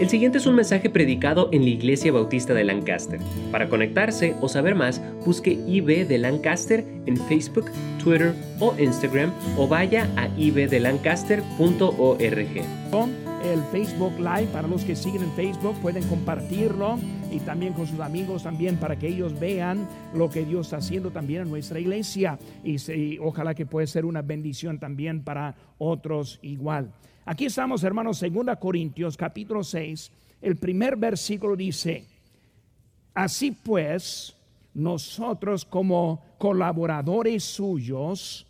El siguiente es un mensaje predicado en la Iglesia Bautista de Lancaster. Para conectarse o saber más, busque IB de Lancaster en Facebook, Twitter o Instagram o vaya a ibdelancaster.org. El Facebook Live, para los que siguen en Facebook, pueden compartirlo y también con sus amigos también para que ellos vean lo que Dios está haciendo también en nuestra iglesia y, ojalá que pueda ser una bendición también para otros igual. Aquí estamos, hermanos, 2 Corintios capítulo 6. El primer versículo dice, así pues, nosotros como colaboradores suyos,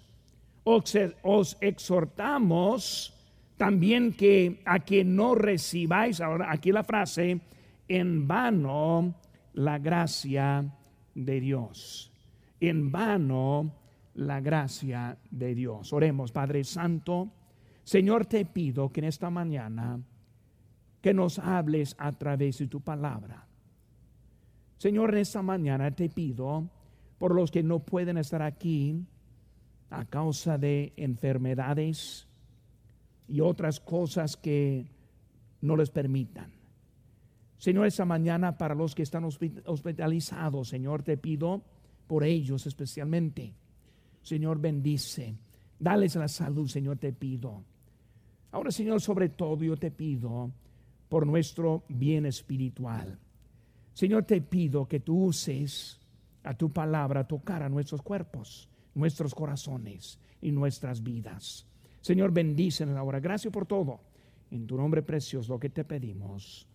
os, exhortamos también que a que no recibáis, ahora aquí la frase, en vano la gracia de Dios. En vano la gracia de Dios. Oremos, Padre Santo. Señor, te pido que en esta mañana que nos hables a través de tu palabra. Señor, en esta mañana te pido por los que no pueden estar aquí a causa de enfermedades y otras cosas que no les permitan. Señor, esta mañana para los que están hospitalizados, Señor, te pido por ellos especialmente. Señor, bendice. Dales la salud, Señor, te pido. Ahora, Señor, sobre todo yo te pido por nuestro bien espiritual. Señor, te pido que tú uses a tu palabra tocar a nuestros cuerpos, nuestros corazones y nuestras vidas. Señor, bendícenos ahora. Gracias por todo. En tu nombre precioso lo que te pedimos.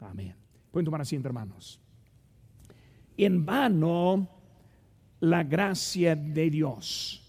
Amén. Pueden tomar asiento, hermanos. En vano la gracia de Dios.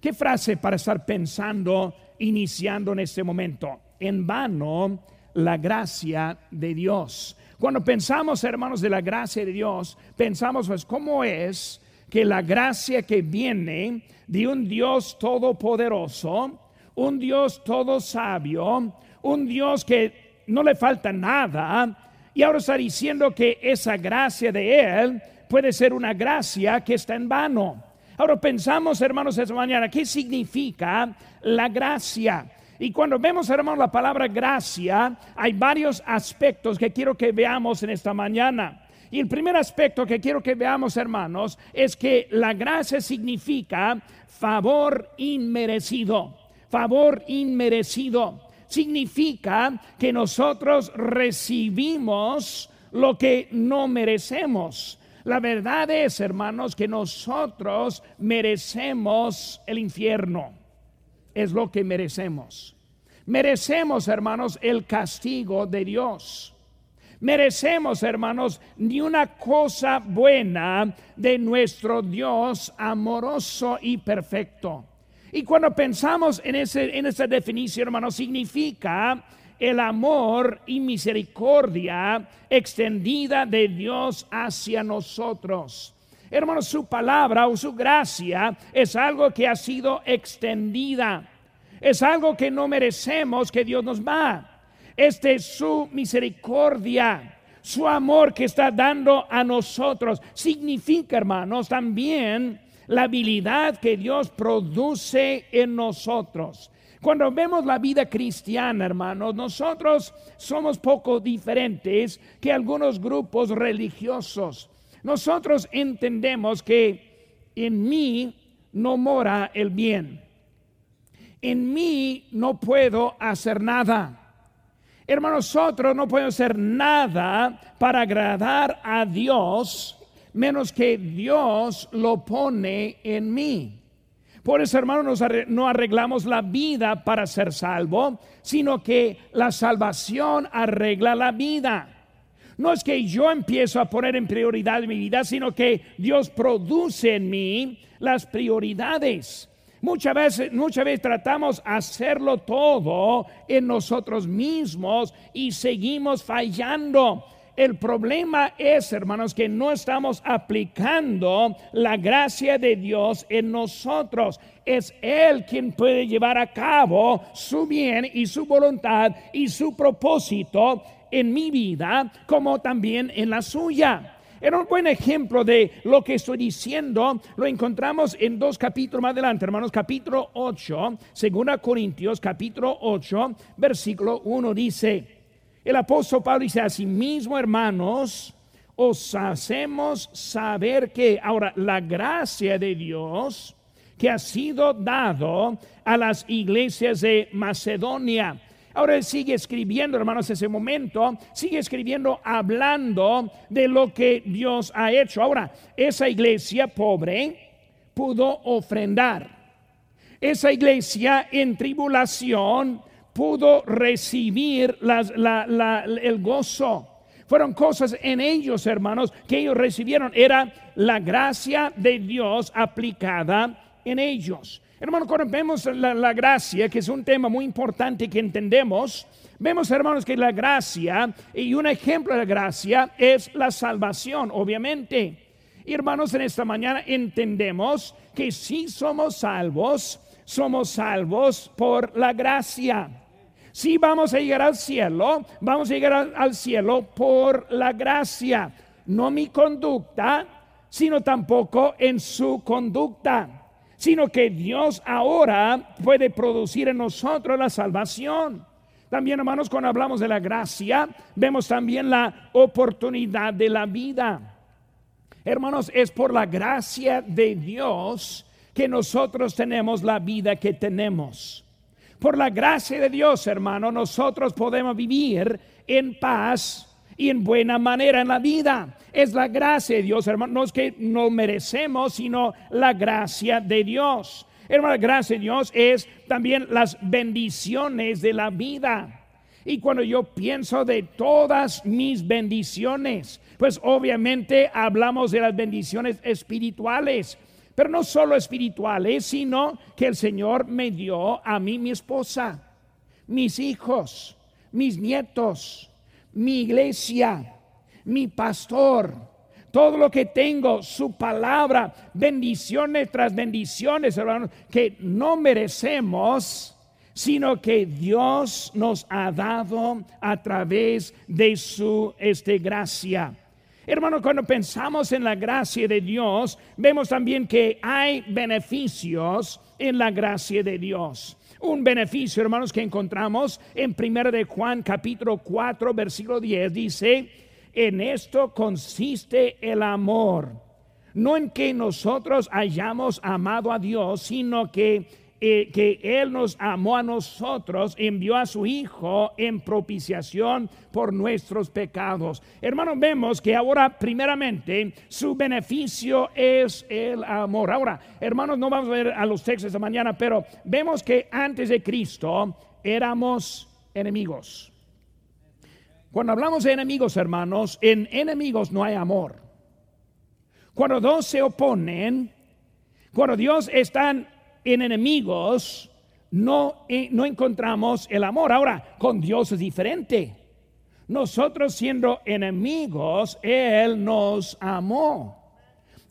¿Qué frase para estar pensando iniciando en este momento. En vano la gracia de Dios. Cuando pensamos, hermanos, de la gracia de Dios, pensamos, pues, ¿cómo es que la gracia que viene de un Dios todopoderoso, un Dios todo sabio, un Dios que no le falta nada, y ahora está diciendo que esa gracia de Él puede ser una gracia que está en vano? Ahora pensamos, hermanos, esta mañana, ¿qué significa la gracia? Y cuando vemos, hermanos, la palabra gracia, hay varios aspectos que quiero que veamos en esta mañana. Y el primer aspecto que quiero que veamos, hermanos, es que la gracia significa favor inmerecido. Favor inmerecido. Significa que nosotros recibimos lo que no merecemos. La verdad es, hermanos, que nosotros merecemos el infierno. Es lo que merecemos. Merecemos, hermanos, el castigo de Dios. Merecemos, hermanos, ni una cosa buena de nuestro Dios amoroso y perfecto. Y cuando pensamos en, ese, en esa definición, hermanos, significa el amor y misericordia extendida de Dios hacia nosotros. Hermanos, su palabra o su gracia es algo que ha sido extendida. Es algo que no merecemos que Dios nos va. Este es su misericordia, su amor que está dando a nosotros. Significa, hermanos, también la habilidad que Dios produce en nosotros. Cuando vemos la vida cristiana, hermanos, nosotros somos poco diferentes que algunos grupos religiosos. Nosotros entendemos que en mí no mora el bien. En mí no puedo hacer nada. Hermanos, nosotros no podemos hacer nada para agradar a Dios menos que Dios lo pone en mí. Por eso, hermanos, no arreglamos la vida para ser salvo, sino que la salvación arregla la vida. No es que yo empiezo a poner en prioridad mi vida, sino que Dios produce en mí las prioridades. Muchas veces, muchas veces tratamos hacerlo todo en nosotros mismos y seguimos fallando. El problema es, hermanos, que no estamos aplicando la gracia de Dios en nosotros. Es Él quien puede llevar a cabo su bien y su voluntad y su propósito en mi vida como también en la suya. Era un buen ejemplo de lo que estoy diciendo. Lo encontramos en dos capítulos más adelante, hermanos. Capítulo 8, segunda Corintios, capítulo 8, versículo 1 dice El apóstol Pablo dice, asimismo, hermanos, os hacemos saber que ahora la gracia de Dios que ha sido dado a las iglesias de Macedonia. Ahora él sigue escribiendo, hermanos, ese momento, sigue escribiendo hablando de lo que Dios ha hecho. Ahora, esa iglesia pobre pudo ofrendar. Esa iglesia en tribulación pudo recibir el gozo. Fueron cosas en ellos, hermanos, que ellos recibieron. Era la gracia de Dios aplicada en ellos. Hermanos, cuando vemos la, la, gracia, que es un tema muy importante que entendemos, vemos, hermanos, que la gracia y un ejemplo de la gracia es la salvación, obviamente. Hermanos, en esta mañana entendemos que si somos salvos, somos salvos por la gracia. Si vamos a llegar al cielo, vamos a llegar al, cielo por la gracia, no mi conducta, sino tampoco en su conducta, sino que Dios ahora puede producir en nosotros la salvación. También, hermanos, cuando hablamos de la gracia, vemos también la oportunidad de la vida. Hermanos, es por la gracia de Dios que nosotros tenemos la vida que tenemos. Por la gracia de Dios, hermano, nosotros podemos vivir en paz y en buena manera en la vida. Es la gracia de Dios, hermano. No es que no merecemos, sino la gracia de Dios. Hermano, la gracia de Dios es también las bendiciones de la vida. Y cuando yo pienso de todas mis bendiciones, pues obviamente hablamos de las bendiciones espirituales pero no solo espirituales, sino que el Señor me dio a mí mi esposa, mis hijos, mis nietos, mi iglesia, mi pastor, todo lo que tengo, su palabra, bendiciones tras bendiciones, hermanos, que no merecemos, sino que Dios nos ha dado a través de su este, gracia. Hermano, cuando pensamos en la gracia de Dios, vemos también que hay beneficios en la gracia de Dios. Un beneficio, hermanos, que encontramos en 1 de Juan capítulo 4, versículo 10, dice, en esto consiste el amor, no en que nosotros hayamos amado a Dios, sino que eh, que Él nos amó a nosotros, envió a su Hijo en propiciación por nuestros pecados. Hermanos, vemos que ahora primeramente su beneficio es el amor. Ahora, hermanos, no vamos a ver a los textos de mañana, pero vemos que antes de Cristo éramos enemigos. Cuando hablamos de enemigos, hermanos, en enemigos no hay amor. Cuando dos se oponen, cuando Dios está en enemigos no, eh, no encontramos el amor. Ahora, con Dios es diferente. Nosotros siendo enemigos, Él nos amó.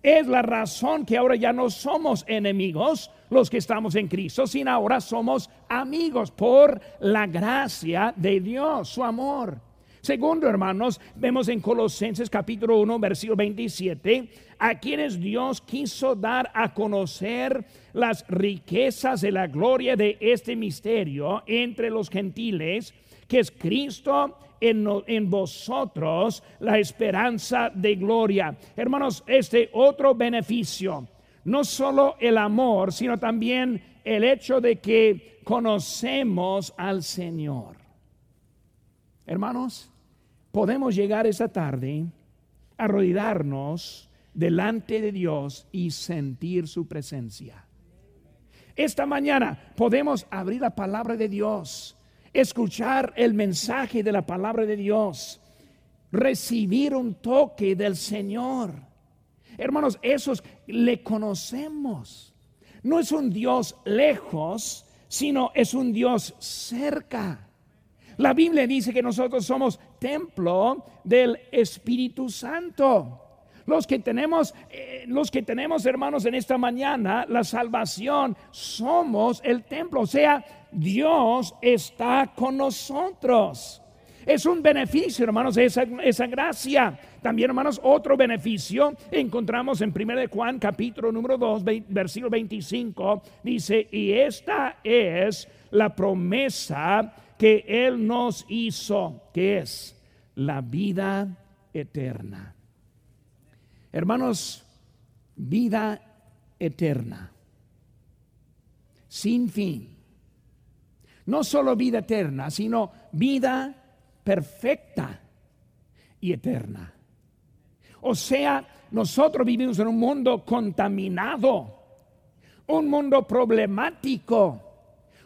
Es la razón que ahora ya no somos enemigos los que estamos en Cristo, sino ahora somos amigos por la gracia de Dios, su amor. Segundo, hermanos, vemos en Colosenses capítulo 1, versículo 27, a quienes Dios quiso dar a conocer las riquezas de la gloria de este misterio entre los gentiles, que es Cristo en, en, vosotros, la esperanza de gloria. Hermanos, este otro beneficio, no solo el amor, sino también el hecho de que conocemos al Señor. Hermanos, podemos llegar esa tarde a rodearnos delante de Dios y sentir su presencia. Esta mañana podemos abrir la palabra de Dios, escuchar el mensaje de la palabra de Dios, recibir un toque del Señor. Hermanos, esos le conocemos. No es un Dios lejos, sino es un Dios cerca. La Biblia dice que nosotros somos templo del Espíritu Santo. Los que tenemos, eh, los que tenemos hermanos en esta mañana, la salvación, somos el templo. O sea, Dios está con nosotros. Es un beneficio, hermanos, esa, esa gracia. También, hermanos, otro beneficio encontramos en 1 de Juan, capítulo número 2, versículo 25. Dice, y esta es la promesa que Él nos hizo, que es la vida eterna. Hermanos, vida eterna, sin fin. No solo vida eterna, sino vida perfecta y eterna. O sea, nosotros vivimos en un mundo contaminado, un mundo problemático,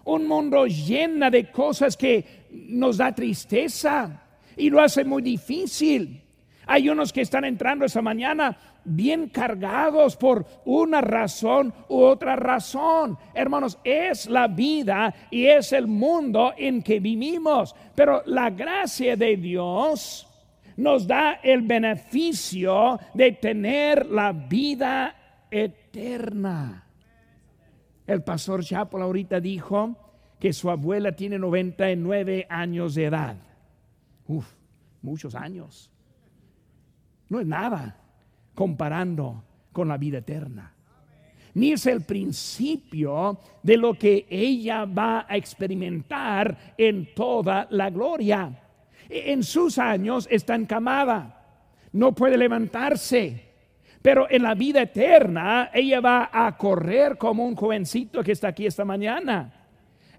un mundo lleno de cosas que nos da tristeza y lo hace muy difícil. Hay unos que están entrando esa mañana bien cargados por una razón u otra razón. Hermanos, es la vida y es el mundo en que vivimos. Pero la gracia de Dios nos da el beneficio de tener la vida eterna. El pastor Chapel ahorita dijo que su abuela tiene 99 años de edad. Uf, muchos años. No es nada comparando con la vida eterna. Ni es el principio de lo que ella va a experimentar en toda la gloria. En sus años está encamada, no puede levantarse, pero en la vida eterna ella va a correr como un jovencito que está aquí esta mañana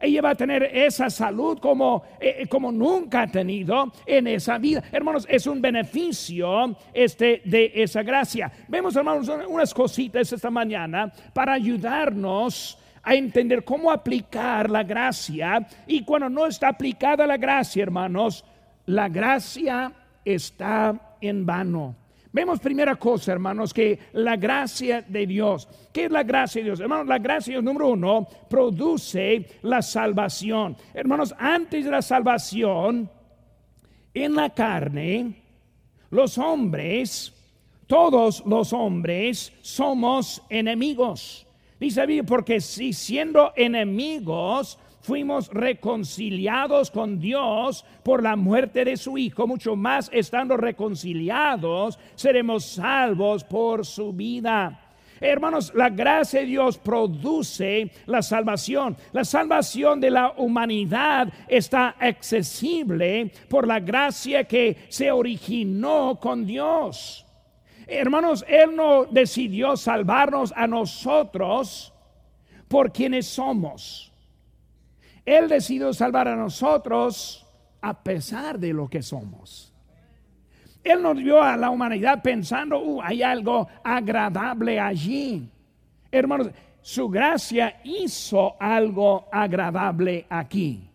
ella va a tener esa salud como, eh, eh, como nunca ha tenido en esa vida. Hermanos, es un beneficio este, de esa gracia. Vemos, hermanos, unas cositas esta mañana para ayudarnos a entender cómo aplicar la gracia. Y cuando no está aplicada la gracia, hermanos, la gracia está en vano. Vemos primera cosa, hermanos, que la gracia de Dios. ¿Qué es la gracia de Dios? Hermanos, la gracia de Dios, número uno, produce la salvación. Hermanos, antes de la salvación, en la carne, los hombres, todos los hombres, somos enemigos. Dice porque si siendo enemigos, fuimos reconciliados con Dios por la muerte de su Hijo, mucho más estando reconciliados, seremos salvos por su vida. Hermanos, la gracia de Dios produce la salvación. La salvación de la humanidad está accesible por la gracia que se originó con Dios. Hermanos, Él no decidió salvarnos a nosotros por quienes somos. Él decidió salvar a nosotros a pesar de lo que somos. Él nos vio a la humanidad pensando, uh, hay algo agradable allí. Hermanos, su gracia hizo algo agradable aquí.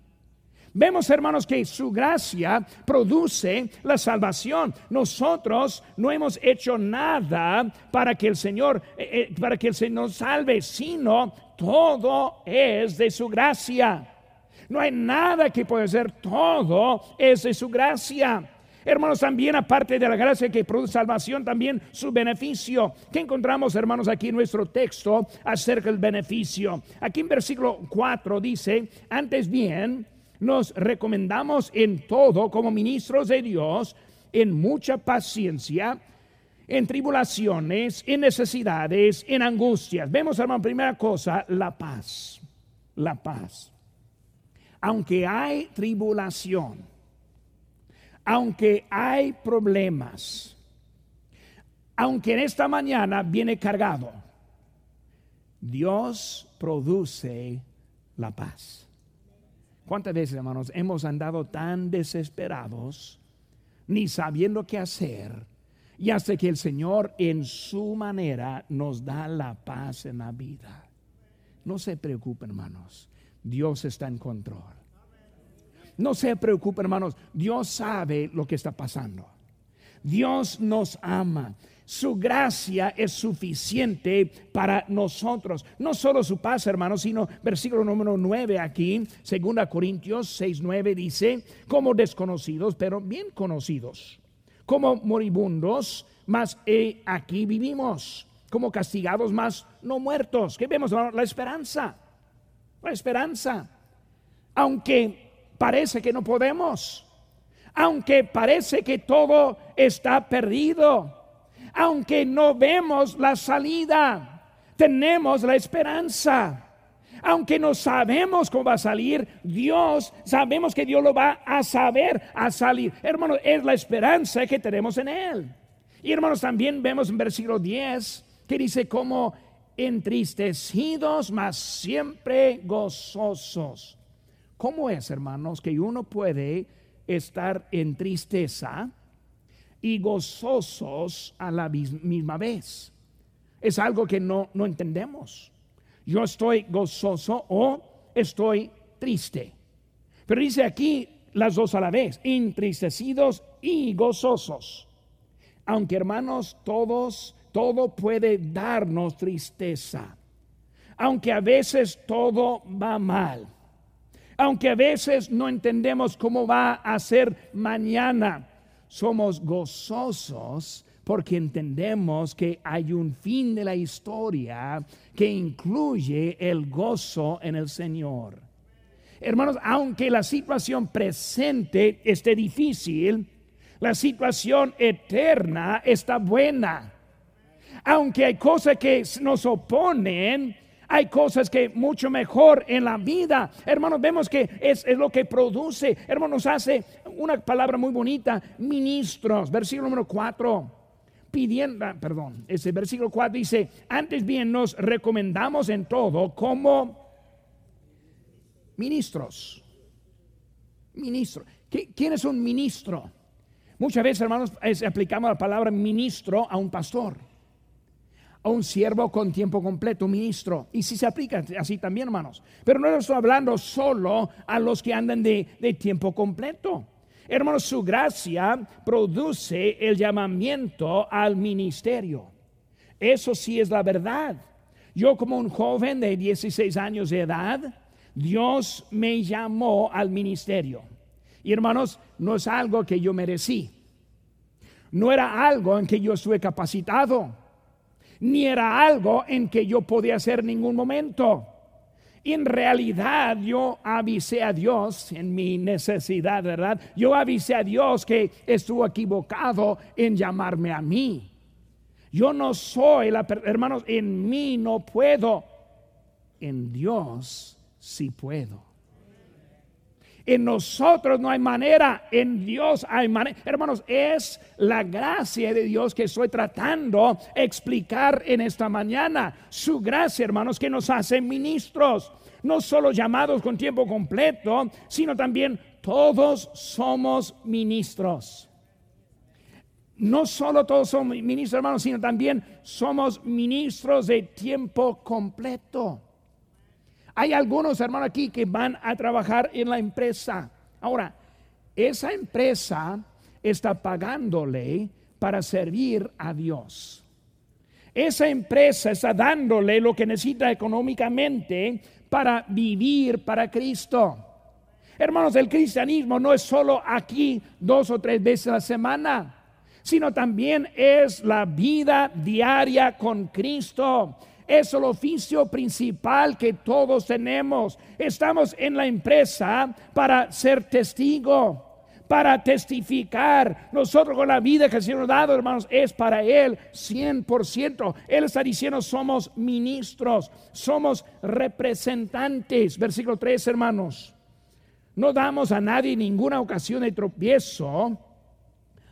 Vemos, hermanos, que su gracia produce la salvación. Nosotros no hemos hecho nada para que el Señor, eh, eh, para que el Señor salve, sino todo es de su gracia. No hay nada que pueda ser, todo es de su gracia. Hermanos, también aparte de la gracia que produce salvación, también su beneficio. ¿Qué encontramos, hermanos, aquí en nuestro texto acerca del beneficio? Aquí en versículo 4 dice, antes bien, nos recomendamos en todo como ministros de Dios, en mucha paciencia, en tribulaciones, en necesidades, en angustias. Vemos, hermano, primera cosa, la paz. La paz aunque hay tribulación, aunque hay problemas, aunque en esta mañana viene cargado, Dios produce la paz. ¿Cuántas veces, hermanos, hemos andado tan desesperados, ni sabiendo qué hacer, y hasta que el Señor en su manera nos da la paz en la vida? No se preocupen, hermanos. Dios está en control. No se preocupen, hermanos. Dios sabe lo que está pasando. Dios nos ama. Su gracia es suficiente para nosotros. No solo su paz, hermanos, sino versículo número 9 aquí, 2 Corintios 6, 9 dice, como desconocidos, pero bien conocidos, como moribundos, mas aquí vivimos, como castigados, mas no muertos. ¿Qué vemos? La esperanza la esperanza. Aunque parece que no podemos, aunque parece que todo está perdido, aunque no vemos la salida, tenemos la esperanza. Aunque no sabemos cómo va a salir, Dios, sabemos que Dios lo va a saber a salir. Hermanos, es la esperanza que tenemos en Él. Y hermanos, también vemos en versículo 10 que dice como entristecidos, mas siempre gozosos. ¿Cómo es, hermanos, que uno puede estar en tristeza y gozosos a la misma vez? Es algo que no, no entendemos. Yo estoy gozoso o estoy triste. Pero dice aquí las dos a la vez, entristecidos y gozosos. Aunque hermanos, todos, todo puede darnos tristeza. Aunque a veces todo va mal. Aunque a veces no entendemos cómo va a ser mañana. Somos gozosos porque entendemos que hay un fin de la historia que incluye el gozo en el Señor. Hermanos, aunque la situación presente esté difícil, la situación eterna está buena. Aunque hay cosas que nos oponen, hay cosas que mucho mejor en la vida. Hermanos, vemos que es, lo que produce. Hermanos, hace una palabra muy bonita, ministros, versículo número 4 pidiendo, ah, perdón, ese versículo 4 dice, antes bien nos recomendamos en todo como ministros. Ministro. ¿Quién es un ministro? Muchas veces, hermanos, aplicamos la palabra ministro a un pastor, a un siervo con tiempo completo, ministro. Y si se aplica así también, hermanos. Pero no estoy hablando solo a los que andan de, de tiempo completo. Hermanos, su gracia produce el llamamiento al ministerio. Eso sí es la verdad. Yo como un joven de 16 años de edad, Dios me llamó al ministerio. Y hermanos, no es algo que yo merecí. No era algo en que yo estuve capacitado. Ni era algo en que yo podía hacer ningún momento en realidad yo avisé a Dios en mi necesidad, ¿verdad? Yo avisé a Dios que estuvo equivocado en llamarme a mí. Yo no soy la, hermanos, en mí no puedo, en Dios sí puedo. En nosotros no hay manera, en Dios hay manera. Hermanos, es la gracia de Dios que estoy tratando de explicar en esta mañana. Su gracia, hermanos, que nos hace ministros. No solo llamados con tiempo completo, sino también todos somos ministros. No solo todos somos ministros, hermanos, sino también somos ministros de tiempo completo. Hay algunos hermanos aquí que van a trabajar en la empresa. Ahora, esa empresa está pagándole para servir a Dios. Esa empresa está dándole lo que necesita económicamente para vivir para Cristo. Hermanos, el cristianismo no es solo aquí dos o tres veces a la semana, sino también es la vida diaria con Cristo es el oficio principal que todos tenemos. Estamos en la empresa para ser testigo para testificar. Nosotros con la vida que el Señor ha dado, hermanos, es para Él 100%. Él está diciendo, somos ministros, somos representantes. Versículo 3, hermanos. No damos a nadie ninguna ocasión de tropiezo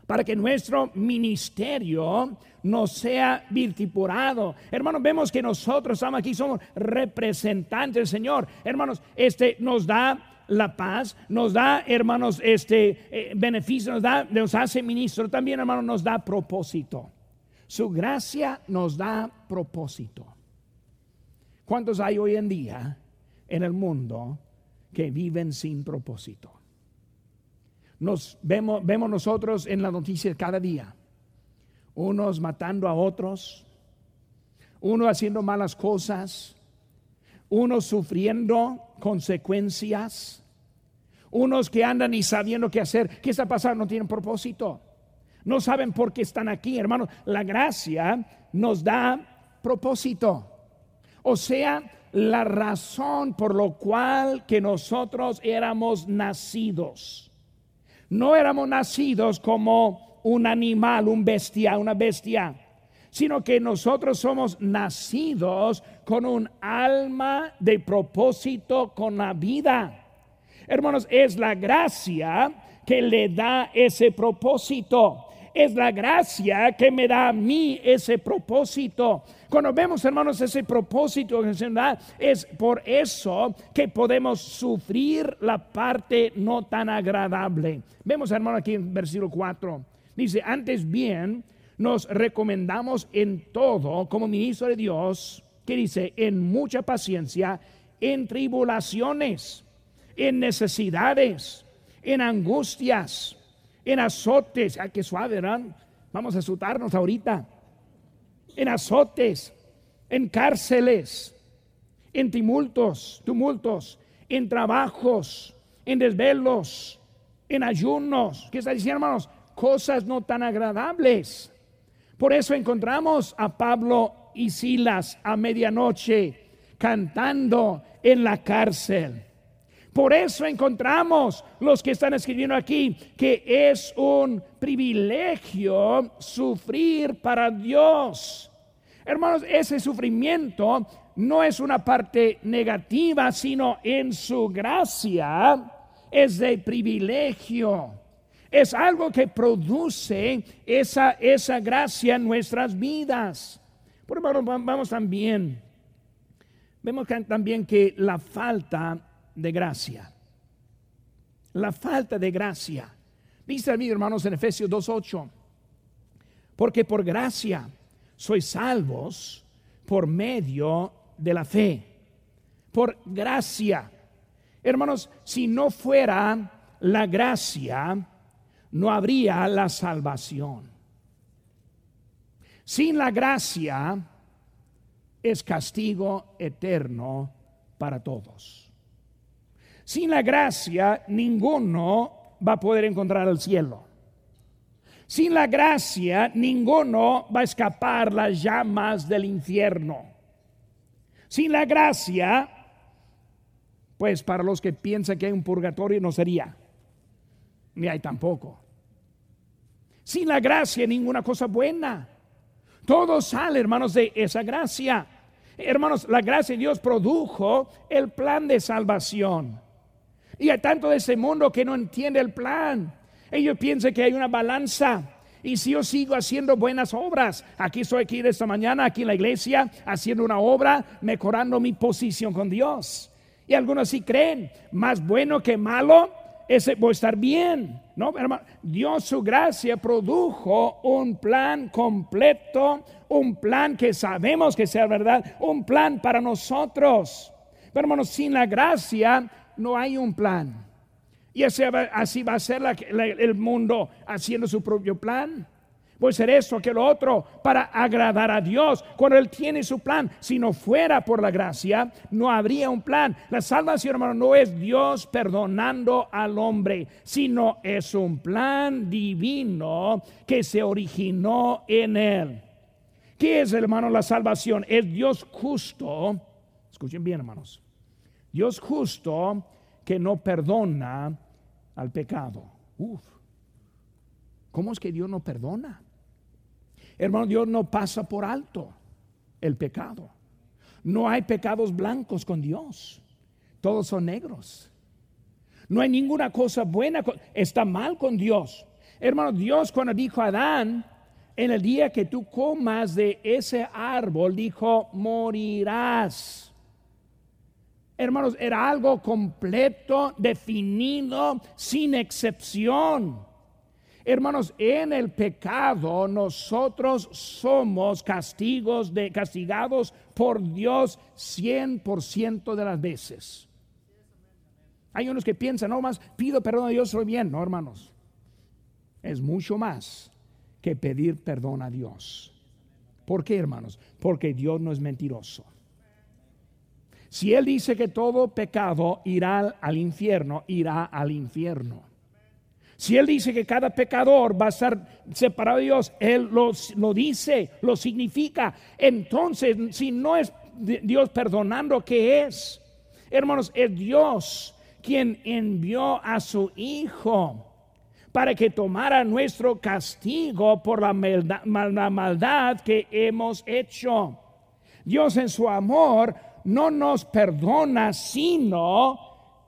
para que nuestro ministerio no sea virtipurado. Hermanos, vemos que nosotros estamos aquí, somos representantes del Señor. Hermanos, este nos da la paz, nos da, hermanos, este eh, beneficio, nos da, nos hace ministro, también, hermanos, nos da propósito. Su gracia nos da propósito. ¿Cuántos hay hoy en día en el mundo que viven sin propósito? Nos vemos, vemos nosotros en la noticia cada día. Unos matando a otros, uno haciendo malas cosas, unos sufriendo consecuencias, unos que andan y sabiendo qué hacer, qué está pasando, no tienen propósito, no saben por qué están aquí, hermanos. La gracia nos da propósito, o sea, la razón por lo cual que nosotros éramos nacidos. No éramos nacidos como un animal, un bestia, una bestia, sino que nosotros somos nacidos con un alma de propósito con la vida. Hermanos, es la gracia que le da ese propósito. Es la gracia que me da a mí ese propósito. Cuando vemos, hermanos, ese propósito es por eso que podemos sufrir la parte no tan agradable. Vemos, hermano, aquí en versículo 4. Dice, antes bien, nos recomendamos en todo como ministro de Dios, que dice, en mucha paciencia, en tribulaciones, en necesidades, en angustias, en azotes. Ay, qué suave, ¿verdad? Vamos a azotarnos ahorita. En azotes, en cárceles, en tumultos, tumultos, en trabajos, en desvelos, en ayunos. ¿Qué está diciendo, hermanos? Cosas no tan agradables. Por eso encontramos a Pablo y Silas a medianoche cantando en la cárcel. Por eso encontramos los que están escribiendo aquí que es un privilegio sufrir para Dios. Hermanos, ese sufrimiento no es una parte negativa, sino en su gracia es de privilegio. Es algo que produce esa, esa gracia en nuestras vidas. Por ejemplo, vamos también, vemos también que la falta de gracia, la falta de gracia, dice a mí, hermanos, en Efesios 2.8, porque por gracia sois salvos por medio de la fe, por gracia. Hermanos, si no fuera la gracia, no habría la salvación. Sin la gracia es castigo eterno para todos. Sin la gracia ninguno va a poder encontrar el cielo. Sin la gracia ninguno va a escapar las llamas del infierno. Sin la gracia, pues para los que piensan que hay un purgatorio no sería, ni hay tampoco. Sin la gracia ninguna cosa buena. Todo sale, hermanos, de esa gracia. Hermanos, la gracia de Dios produjo el plan de salvación. Y hay tanto de ese mundo que no entiende el plan. Ellos piensan que hay una balanza. Y si yo sigo haciendo buenas obras, aquí estoy aquí de esta mañana, aquí en la iglesia, haciendo una obra, mejorando mi posición con Dios. Y algunos sí creen, más bueno que malo, ese voy estar bien. No, hermano, Dios su gracia produjo un plan completo, un plan que sabemos que sea verdad, un plan para nosotros. Pero hermanos, sin la gracia no hay un plan. Y así va a ser el mundo haciendo su propio plan. Puede ser esto, que lo otro, para agradar a Dios. Cuando Él tiene su plan, si no fuera por la gracia, no habría un plan. La salvación, hermano, no es Dios perdonando al hombre, sino es un plan divino que se originó en Él. ¿Qué es, hermano, la salvación? Es Dios justo. Escuchen bien, hermanos. Dios justo que no perdona al pecado. Uf. ¿Cómo es que Dios no perdona? Hermano, Dios no pasa por alto el pecado. No hay pecados blancos con Dios. Todos son negros. No hay ninguna cosa buena. Está mal con Dios. Hermano, Dios cuando dijo a Adán, en el día que tú comas de ese árbol, dijo, morirás. Hermanos, era algo completo, definido, sin excepción. Hermanos, en el pecado nosotros somos castigos de, castigados por Dios 100% de las veces. Hay unos que piensan, no más, pido perdón a Dios, soy bien. No, hermanos. Es mucho más que pedir perdón a Dios. ¿Por qué, hermanos? Porque Dios no es mentiroso. Si Él dice que todo pecado irá al infierno, irá al infierno. Si Él dice que cada pecador va a estar separado de Dios, Él lo, dice, lo significa. Entonces, si no es Dios perdonando, ¿qué es? Hermanos, es Dios quien envió a su Hijo para que tomara nuestro castigo por la maldad que hemos hecho. Dios en su amor no nos perdona, sino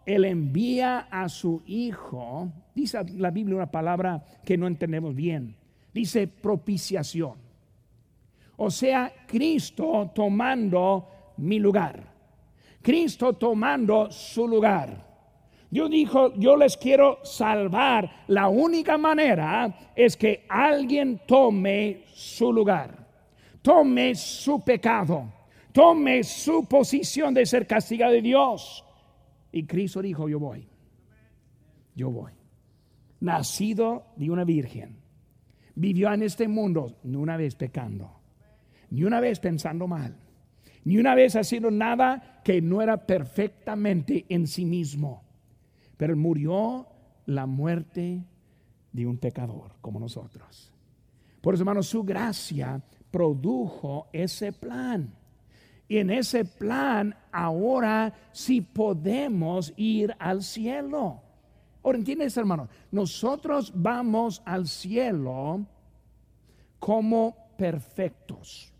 Él envía a su Hijo. Dice la Biblia una palabra que no entendemos bien. Dice propiciación. O sea, Cristo tomando mi lugar. Cristo tomando su lugar. Dios dijo, yo les quiero salvar. La única manera es que alguien tome su lugar, tome su pecado, tome su posición de ser castigado de Dios. Y Cristo dijo, yo voy, yo voy. Nacido de una virgen, vivió en este mundo ni una vez pecando, ni una vez pensando mal, ni una vez haciendo nada que no era perfectamente en sí mismo pero murió la muerte de un pecador como nosotros. Por eso, hermanos, su gracia produjo ese plan. Y en ese plan ahora sí podemos ir al cielo. Ahora, ¿entiendes, hermano? Nosotros vamos al cielo como perfectos,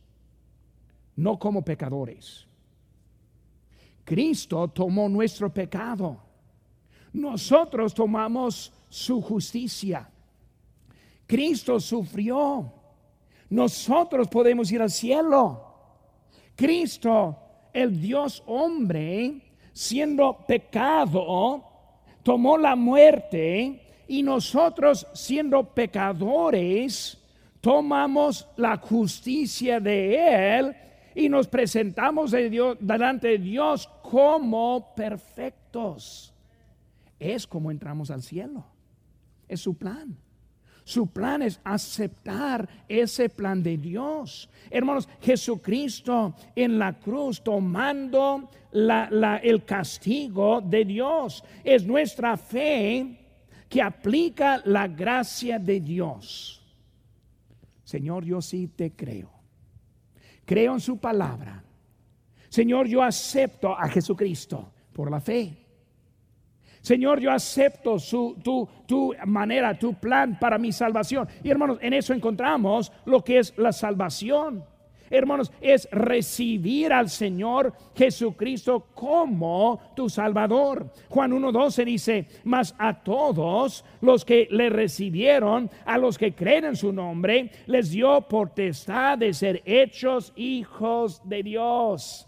no como pecadores. Cristo tomó nuestro pecado nosotros tomamos su justicia. Cristo sufrió. Nosotros podemos ir al cielo. Cristo, el Dios hombre, siendo pecado, tomó la muerte y nosotros siendo pecadores, tomamos la justicia de Él y nos presentamos de Dios, delante de Dios como perfectos es como entramos al cielo. Es su plan. Su plan es aceptar ese plan de Dios. Hermanos, Jesucristo en la cruz tomando el castigo de Dios. Es nuestra fe que aplica la gracia de Dios. Señor, yo sí te creo. Creo en su palabra. Señor, yo acepto a Jesucristo por la fe. Señor, yo acepto su, tu, tu manera, tu plan para mi salvación. Y hermanos, en eso encontramos lo que es la salvación. Hermanos, es recibir al Señor Jesucristo como tu Salvador. Juan 1.12 dice, mas a todos los que le recibieron, a los que creen en su nombre, les dio potestad de ser hechos hijos de Dios.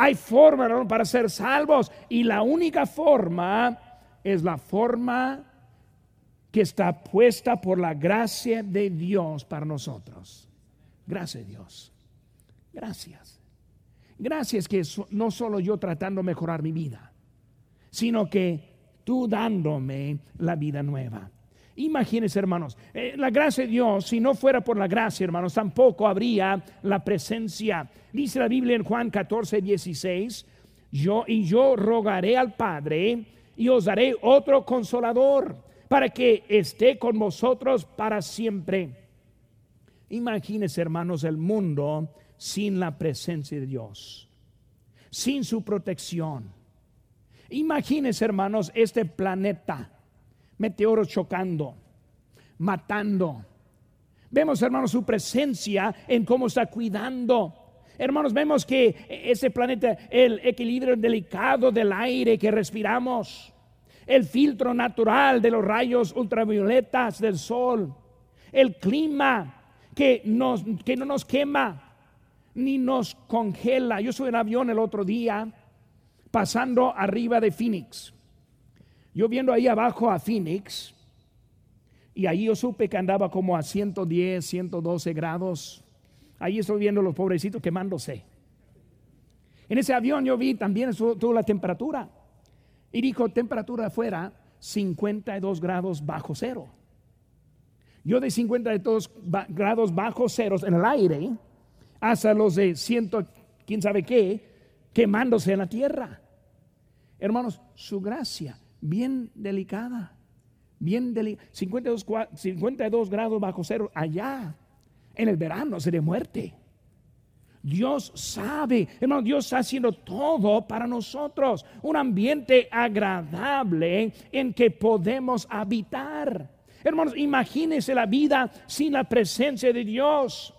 Hay forma para ser salvos y la única forma es la forma que está puesta por la gracia de Dios para nosotros. Gracias Dios. Gracias. Gracias que no solo yo tratando de mejorar mi vida, sino que tú dándome la vida nueva. Imagínense, hermanos, eh, la gracia de Dios, si no fuera por la gracia, hermanos, tampoco habría la presencia. Dice la Biblia en Juan 14, 16, yo y yo rogaré al Padre y os daré otro consolador para que esté con vosotros para siempre. Imagínense, hermanos, el mundo sin la presencia de Dios, sin su protección. Imagínense, hermanos, este planeta meteoros chocando, matando. Vemos, hermanos, su presencia en cómo está cuidando. Hermanos, vemos que ese planeta, el equilibrio delicado del aire que respiramos, el filtro natural de los rayos ultravioletas del sol, el clima que, nos, que no nos quema ni nos congela. Yo subí en avión el otro día pasando arriba de Phoenix. Yo viendo ahí abajo a Phoenix, y ahí yo supe que andaba como a 110, 112 grados. Ahí estoy viendo los pobrecitos quemándose. En ese avión yo vi también toda la temperatura. Y dijo, temperatura afuera, 52 grados bajo cero. Yo de 52 grados bajo cero en el aire, hasta los de ciento, quién sabe qué, quemándose en la tierra. Hermanos, su gracia bien delicada, bien delicada, 52, 52 grados bajo cero allá, en el verano sería muerte. Dios sabe, hermano, Dios está haciendo todo para nosotros, un ambiente agradable en que podemos habitar. Hermanos, imagínense la vida sin la presencia de Dios.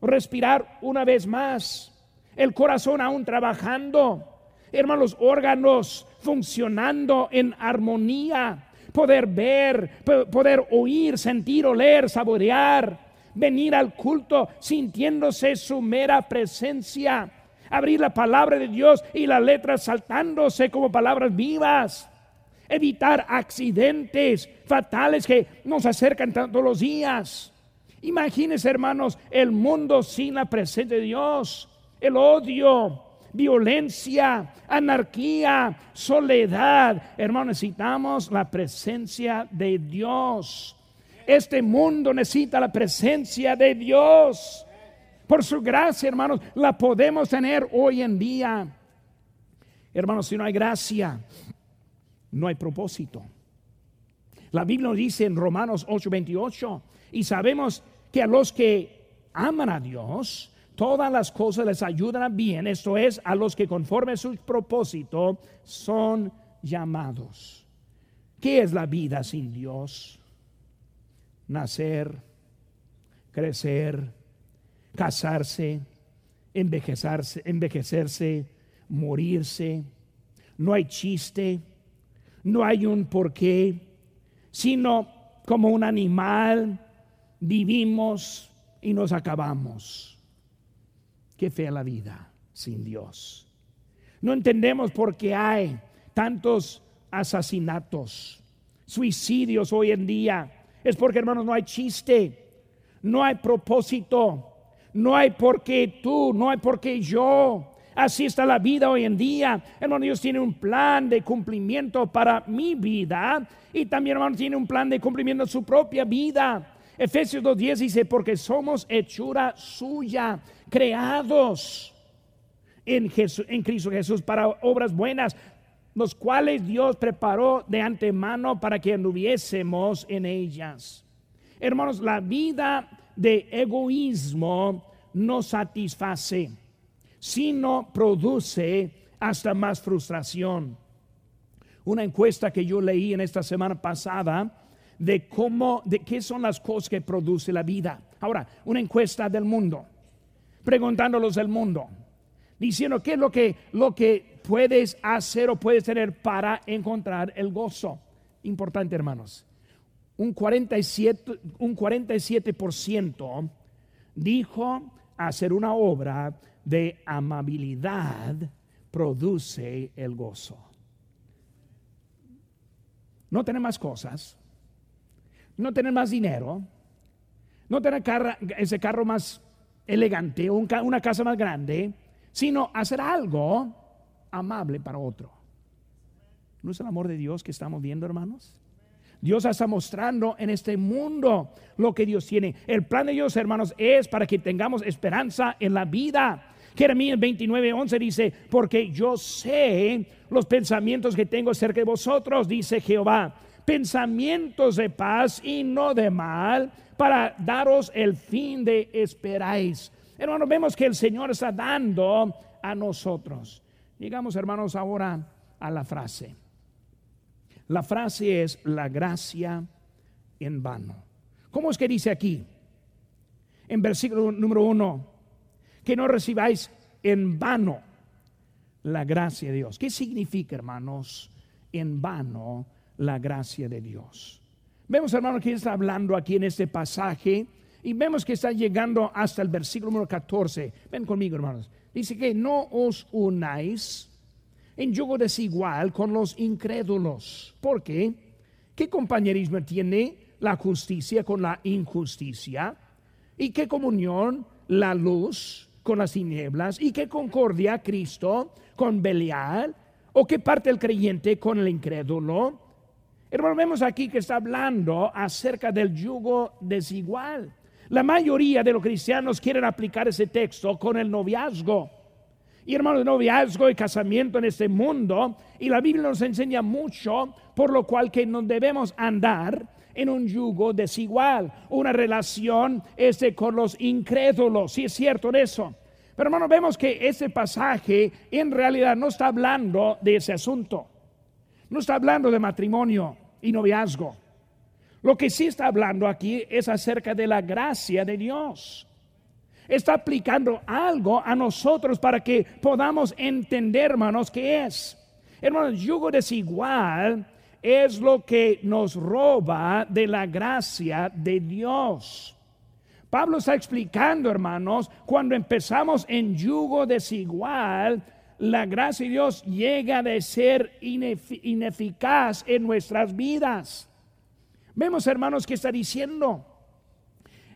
Respirar una vez más, el corazón aún trabajando, hermanos, órganos funcionando en armonía, poder ver, poder oír, sentir, oler, saborear, venir al culto sintiéndose su mera presencia, abrir la palabra de Dios y las letras saltándose como palabras vivas evitar accidentes fatales que nos acercan todos los días. Imagínense, hermanos, el mundo sin la presencia de Dios, el odio, violencia, anarquía, soledad. Hermanos, necesitamos la presencia de Dios. Este mundo necesita la presencia de Dios. Por su gracia, hermanos, la podemos tener hoy en día. Hermanos, si no hay gracia, no hay propósito. La Biblia nos dice en Romanos 8:28, y sabemos que a los que aman a Dios, todas las cosas les ayudan a bien, esto es, a los que conforme a su propósito son llamados. ¿Qué es la vida sin Dios? Nacer, crecer, casarse, envejecerse, envejecerse, morirse. No hay chiste, no hay un porqué, sino como un animal vivimos y nos acabamos. Qué fea la vida sin Dios. No entendemos por qué hay tantos asesinatos, suicidios hoy en día. Es porque, hermanos, no hay chiste, no hay propósito, no hay por qué tú, no hay por qué yo. Así está la vida hoy en día. Hermano, Dios tiene un plan de cumplimiento para mi vida y también, hermano, tiene un plan de cumplimiento de su propia vida. Efesios 2.10 dice, porque somos hechura suya, creados en, en Cristo Jesús para obras buenas, los cuales Dios preparó de antemano para que anduviésemos en ellas. Hermanos, la vida de egoísmo no satisface sino produce hasta más frustración. Una encuesta que yo leí en esta semana pasada de cómo, de qué son las cosas que produce la vida. Ahora, una encuesta del mundo, preguntándolos del mundo, diciendo qué es lo que, lo que puedes hacer o puedes tener para encontrar el gozo. Importante, hermanos. Un 47%, un 47 dijo hacer una obra de amabilidad produce el gozo. No tener más cosas, no tener más dinero, no tener ese carro más elegante, una casa más grande, sino hacer algo amable para otro. ¿No es el amor de Dios que estamos viendo, hermanos? Dios está mostrando en este mundo lo que Dios tiene. El plan de Dios, hermanos, es para que tengamos esperanza en la vida. Jeremías 29, 11 dice, porque yo sé los pensamientos que tengo cerca de vosotros, dice Jehová, pensamientos de paz y no de mal, para daros el fin de esperáis. Hermanos, vemos que el Señor está dando a nosotros. Llegamos, hermanos, ahora a la frase. La frase es la gracia en vano. ¿Cómo es que dice aquí? En versículo número uno, que no recibáis en vano la gracia de Dios. ¿Qué significa, hermanos, en vano la gracia de Dios? Vemos, hermanos, que está hablando aquí en este pasaje y vemos que está llegando hasta el versículo número 14. Ven conmigo, hermanos. Dice que no os unáis en yugo desigual con los incrédulos. ¿Por qué? ¿Qué compañerismo tiene la justicia con la injusticia? ¿Y qué comunión la luz con las tinieblas? ¿Y qué concordia Cristo con Belial? ¿O qué parte el creyente con el incrédulo? Hermano, vemos aquí que está hablando acerca del yugo desigual. La mayoría de los cristianos quieren aplicar ese texto con el noviazgo y hermanos, noviazgo y casamiento en este mundo. Y la Biblia nos enseña mucho, por lo cual que no debemos andar en un yugo desigual, una relación este con los incrédulos. Si es cierto en eso. Pero hermanos, vemos que ese pasaje en realidad no está hablando de ese asunto. No está hablando de matrimonio y noviazgo. Lo que sí está hablando aquí es acerca de la gracia de Dios. Está aplicando algo a nosotros para que podamos entender, hermanos, qué es. Hermanos, yugo desigual es lo que nos roba de la gracia de Dios. Pablo está explicando, hermanos, cuando empezamos en yugo desigual, la gracia de Dios llega a ser ineficaz en nuestras vidas. Vemos, hermanos, que está diciendo.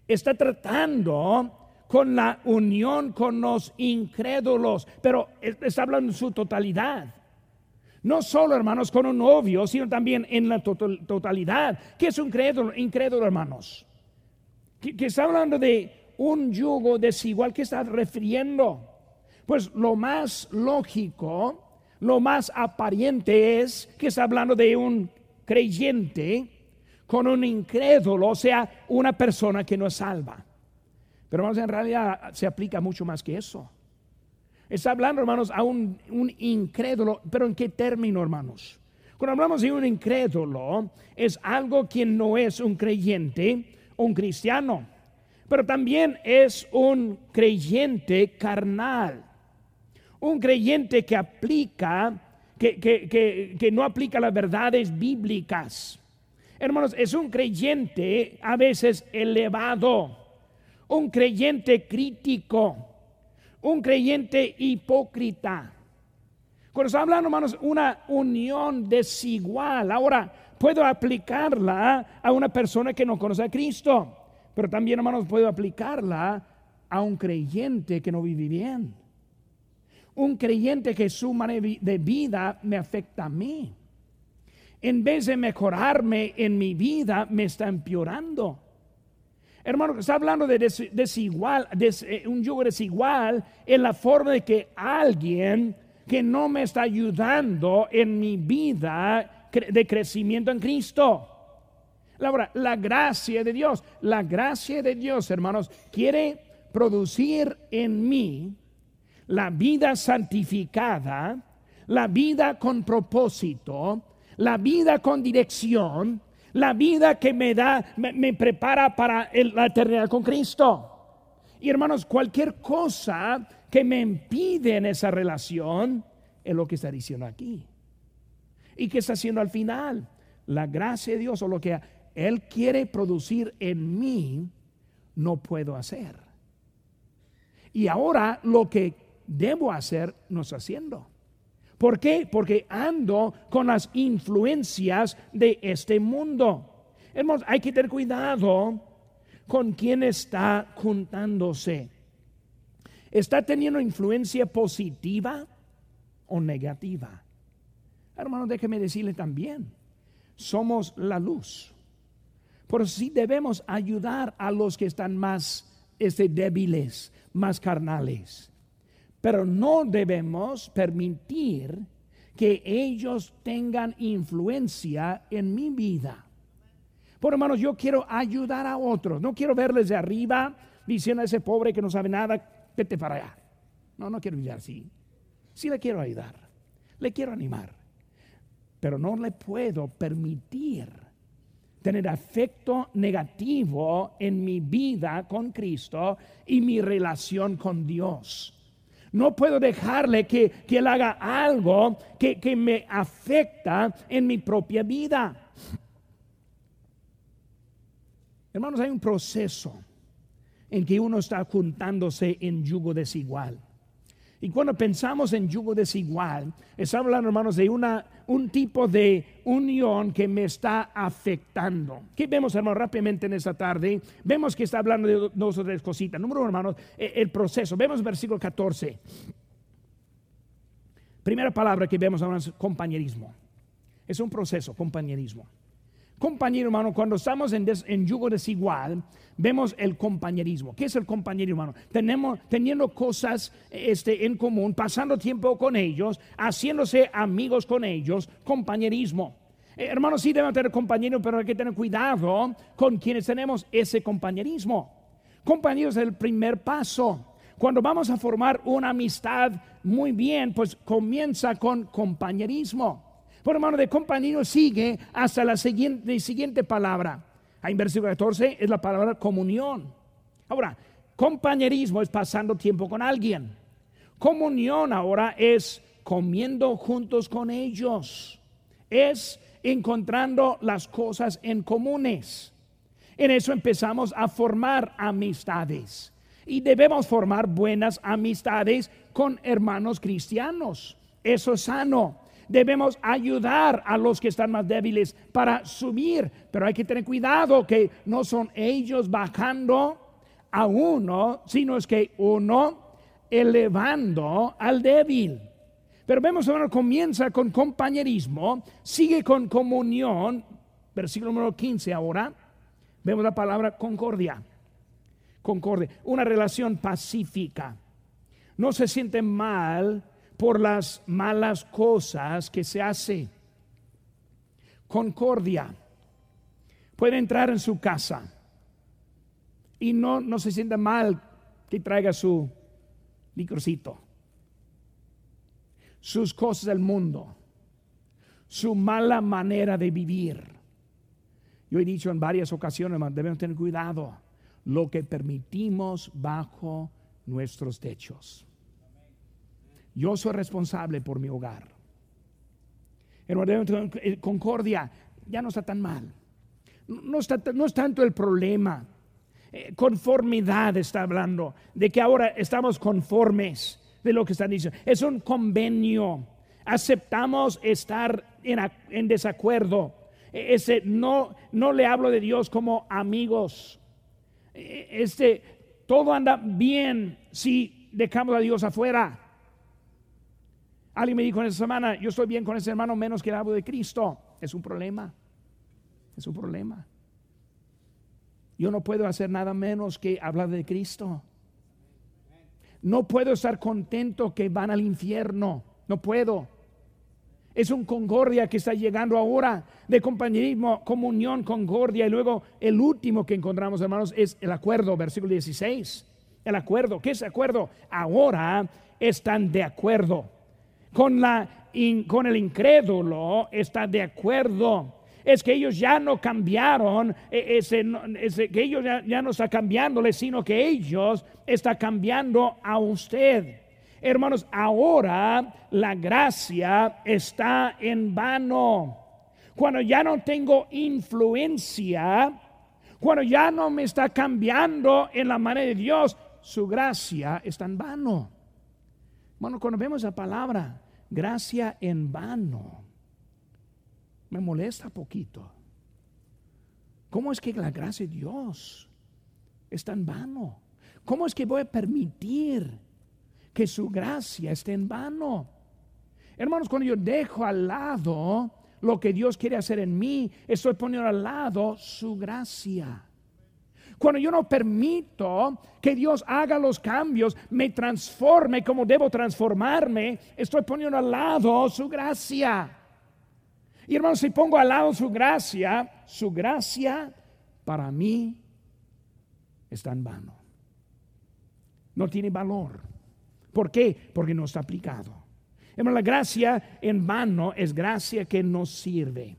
Está tratando con la unión con los incrédulos, pero está hablando en su totalidad. No solo, hermanos, con un novio, sino también en la totalidad. ¿Qué es un incrédulo, incrédulo hermanos? Que, está hablando de un yugo desigual. ¿Qué está refiriendo? Pues lo más lógico, lo más aparente es que está hablando de un creyente con un incrédulo, o sea, una persona que no es salva. Pero hermanos, en realidad se aplica mucho más que eso. Está hablando, hermanos, a un, un incrédulo, pero ¿en qué término, hermanos? Cuando hablamos de un incrédulo, es algo quien no es un creyente, un cristiano, pero también es un creyente carnal, un creyente que aplica, que, que, que, no aplica las verdades bíblicas. Hermanos, es un creyente a veces elevado, un creyente crítico, un creyente hipócrita. Cuando está hablando, hermanos, una unión desigual. Ahora, puedo aplicarla a una persona que no conoce a Cristo, pero también, hermanos, puedo aplicarla a un creyente que no vive bien. Un creyente que su manera de vida me afecta a mí. En vez de mejorarme en mi vida, me está empeorando. Hermano, está hablando de desigual, eh, un yugo desigual en la forma de que alguien que no me está ayudando en mi vida de crecimiento en Cristo. La gracia de Dios, la gracia de Dios, hermanos, quiere producir en mí la vida santificada, la vida con propósito, la vida con dirección, la vida que me da, me, prepara para la eternidad con Cristo. Y hermanos, cualquier cosa que me impide en esa relación es lo que está diciendo aquí. ¿Y qué está haciendo al final? La gracia de Dios o lo que Él quiere producir en mí, no puedo hacer. Y ahora lo que debo hacer, no está haciendo. ¿Por qué? Porque ando con las influencias de este mundo. Hermanos, hay que tener cuidado con quien está juntándose. ¿Está teniendo influencia positiva o negativa? Hermanos, déjeme decirle también, somos la luz. Por si debemos ayudar a los que están más este, débiles, más carnales. Pero no debemos permitir que ellos tengan influencia en mi vida. Por hermanos, yo quiero ayudar a otros. No quiero verles de arriba diciendo a ese pobre que no sabe nada, vete para allá. No, no quiero ir así. Sí le quiero ayudar. Le quiero animar. Pero no le puedo permitir tener afecto negativo en mi vida con Cristo y mi relación con Dios. No puedo dejarle que, Él haga algo que, que me afecta en mi propia vida. Hermanos, hay un proceso en que uno está juntándose en yugo desigual. Y cuando pensamos en yugo desigual, estamos hablando, hermanos, de una, un tipo de unión que me está afectando. ¿Qué vemos, hermanos, rápidamente en esta tarde? Vemos que está hablando de dos o tres cositas. Número uno, hermanos, e, el proceso. Vemos versículo 14. Primera palabra que vemos, hermanos, compañerismo. Es un proceso, compañerismo. Compañero hermano, cuando estamos en, en, yugo desigual, vemos el compañerismo. ¿Qué es el compañerismo hermano? Tenemos, teniendo cosas este, en común, pasando tiempo con ellos, haciéndose amigos con ellos, compañerismo. Eh, hermanos, sí deben tener compañeros, pero hay que tener cuidado con quienes tenemos ese compañerismo. Compañeros es el primer paso. Cuando vamos a formar una amistad muy bien, pues comienza con compañerismo. Por hermano, de compañero sigue hasta la siguiente, siguiente palabra. Ahí en versículo 14 es la palabra comunión. Ahora, compañerismo es pasando tiempo con alguien. Comunión ahora es comiendo juntos con ellos. Es encontrando las cosas en comunes. En eso empezamos a formar amistades. Y debemos formar buenas amistades con hermanos cristianos. Eso es sano. Debemos ayudar a los que están más débiles para subir. Pero hay que tener cuidado que no son ellos bajando a uno, sino es que uno elevando al débil. Pero vemos, hermano, comienza con compañerismo, sigue con comunión, versículo número 15 ahora, vemos la palabra concordia. Concordia, una relación pacífica. No se siente mal por las malas cosas que se hace. Concordia. Puede entrar en su casa y no, no se sienta mal que traiga su licorcito, sus cosas del mundo, su mala manera de vivir. Yo he dicho en varias ocasiones, debemos tener cuidado lo que permitimos bajo nuestros techos. Yo soy responsable por mi hogar. En eh, concordia ya no está tan mal. No, está, no es tanto el problema eh, conformidad está hablando, de que ahora estamos conformes de lo que están diciendo. Es un convenio. Aceptamos estar en, desacuerdo. E, ese, no, no le hablo de Dios como amigos. E, este, todo anda bien si dejamos a Dios afuera. Alguien me dijo en esa semana, yo estoy bien con ese hermano menos que el de Cristo. Es un problema. Es un problema. Yo no puedo hacer nada menos que hablar de Cristo. No puedo estar contento que van al infierno. No puedo. Es un concordia que está llegando ahora de compañerismo, comunión, concordia. Y luego el último que encontramos, hermanos, es el acuerdo, versículo 16. El acuerdo. ¿Qué es acuerdo? Ahora están de acuerdo. Con, la, con el incrédulo está de acuerdo es que ellos ya no cambiaron, e, ese, que ellos ya, no está cambiándole, sino que ellos está cambiando a usted. Hermanos, ahora la gracia está en vano. Cuando ya no tengo influencia, cuando ya no me está cambiando en la manera de Dios, su gracia está en vano. Bueno, cuando vemos la palabra gracia en vano, me molesta poquito. ¿Cómo es que la gracia de Dios es tan vano? ¿Cómo es que voy a permitir que su gracia esté en vano? Hermanos, cuando yo dejo al lado lo que Dios quiere hacer en mí, estoy poniendo al lado su gracia. Cuando yo no permito que Dios haga los cambios, me transforme como debo transformarme, estoy poniendo al lado su gracia. Y hermanos, si pongo al lado su gracia, su gracia para mí está en vano. No tiene valor. ¿Por qué? Porque no está aplicado. Hermano, la gracia en vano es gracia que nos sirve.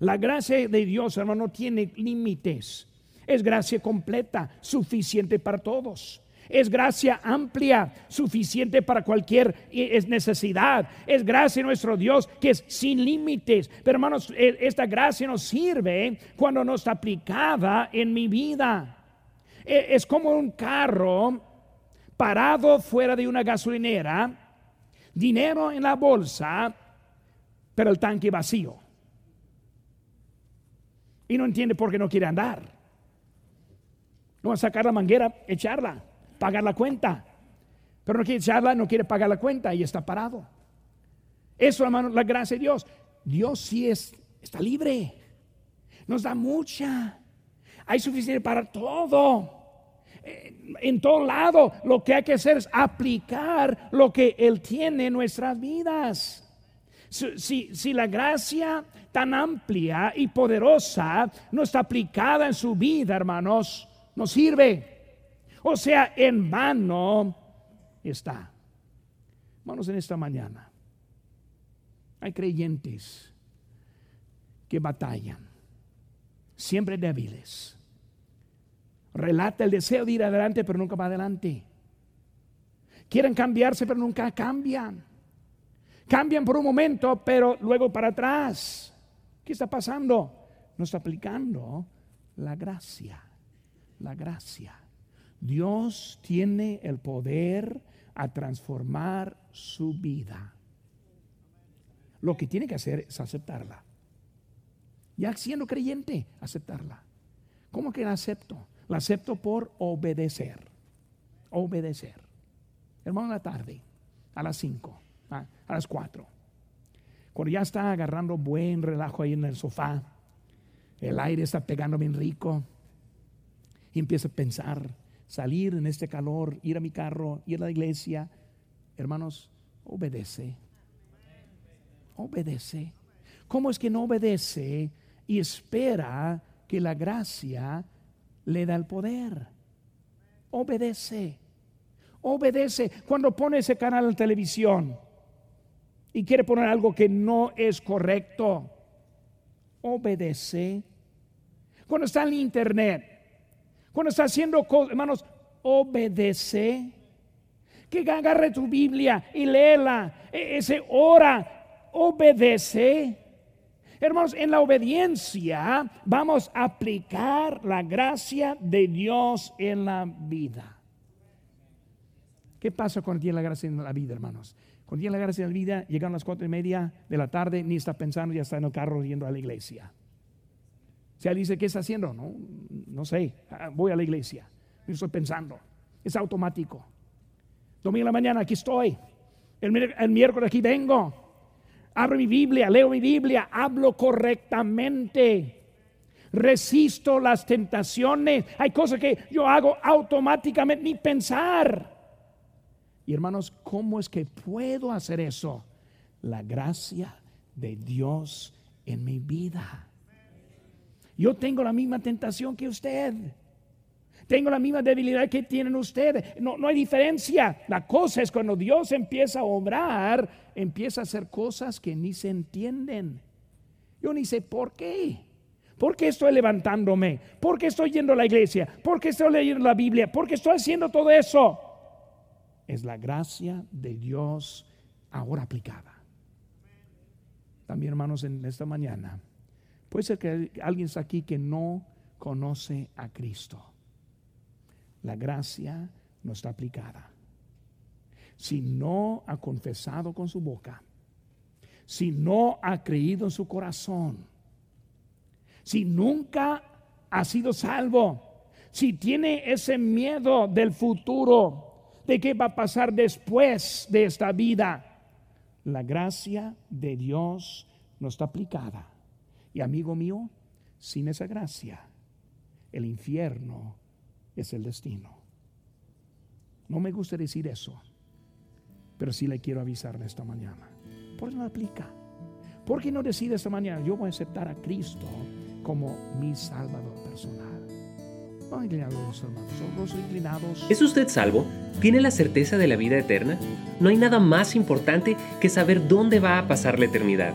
La gracia de Dios, hermano, no tiene límites. Es gracia completa, suficiente para todos. Es gracia amplia, suficiente para cualquier eh, necesidad. Es gracia nuestro Dios que es sin límites. Pero hermanos, e, esta gracia nos sirve cuando no está aplicada en mi vida. E, es como un carro parado fuera de una gasolinera, dinero en la bolsa, pero el tanque vacío. Y no entiende por qué no quiere andar. No va a sacar la manguera, echarla pagar la cuenta. Pero no quiere echarla, no quiere pagar la cuenta y está parado. Eso, hermano, la gracia de Dios. Dios sí es, está libre. Nos da mucha. Hay suficiente para todo. Eh, en todo lado, lo que hay que hacer es aplicar lo que Él tiene en nuestras vidas. Si, si, la gracia tan amplia y poderosa no está aplicada en su vida, hermanos, no sirve. O sea, en vano está. Vamos en esta mañana. Hay creyentes que batallan. siempre débiles. Relata el deseo de ir adelante, pero nunca va adelante. Quieren cambiarse, pero nunca cambian. Cambian por un momento, pero luego para atrás. ¿Qué está pasando? No está aplicando la gracia. La gracia. Dios tiene el poder a transformar su vida. Lo que tiene que hacer es aceptarla. Ya siendo creyente, aceptarla. ¿Cómo que la acepto? La acepto por obedecer. Obedecer. Hermano, la tarde, a las 5, a, las 4. Cuando ya está agarrando buen relajo ahí en el sofá, el aire está pegando bien rico, y empieza a pensar, salir en este calor, ir a mi carro, ir a la iglesia. Hermanos, obedece. Obedece. ¿Cómo es que no obedece y espera que la gracia le da el poder? Obedece. Obedece. Cuando pone ese canal en televisión y quiere poner algo que no es correcto, obedece. Cuando está en internet cuando está haciendo cosas, hermanos, obedece. Que agarre tu Biblia y léela. E, ese ora, obedece. Hermanos, en la obediencia vamos a aplicar la gracia de Dios en la vida. ¿Qué pasa cuando tiene la gracia en la vida, hermanos? Cuando tiene la gracia en la vida, llegan las cuatro y media de la tarde, ni está pensando, ya está en el carro yendo a la iglesia. Si alguien dice, ¿qué está haciendo? No, no sé, ah, voy a la iglesia. estoy pensando. Es automático. Domingo en la mañana, aquí estoy. El, miércoles aquí vengo. Abro mi Biblia, leo mi Biblia, hablo correctamente. Resisto las tentaciones. Hay cosas que yo hago automáticamente, ni pensar. Y hermanos, ¿cómo es que puedo hacer eso? La gracia de Dios en mi vida. Yo tengo la misma tentación que usted. Tengo la misma debilidad que tienen ustedes. No, no hay diferencia. La cosa es cuando Dios empieza a obrar, empieza a hacer cosas que ni se entienden. Yo ni sé por qué. ¿Por qué estoy levantándome? ¿Por qué estoy yendo a la iglesia? ¿Por qué estoy leyendo la Biblia? ¿Por qué estoy haciendo todo eso? Es la gracia de Dios ahora aplicada. También, hermanos, en esta mañana Puede ser que alguien está aquí que no conoce a Cristo. La gracia no está aplicada. Si no ha confesado con su boca, si no ha creído en su corazón, si nunca ha sido salvo, si tiene ese miedo del futuro, de qué va a pasar después de esta vida, la gracia de Dios no está aplicada. Y amigo mío, sin esa gracia, el infierno es el destino. No me gusta decir eso, pero sí le quiero avisar esta mañana. ¿Por qué no aplica? ¿Por qué no decide esta mañana? Yo voy a aceptar a Cristo como mi Salvador personal. ¿Es usted salvo? ¿Tiene la certeza de la vida eterna? No hay nada más importante que saber dónde va a pasar la eternidad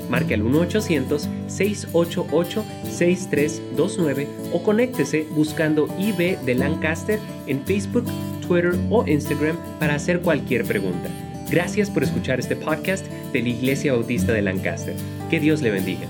Marque al 1-800-688-6329 o conéctese buscando IB de Lancaster en Facebook, Twitter o Instagram para hacer cualquier pregunta. Gracias por escuchar este podcast de la Iglesia Bautista de Lancaster. Que Dios le bendiga.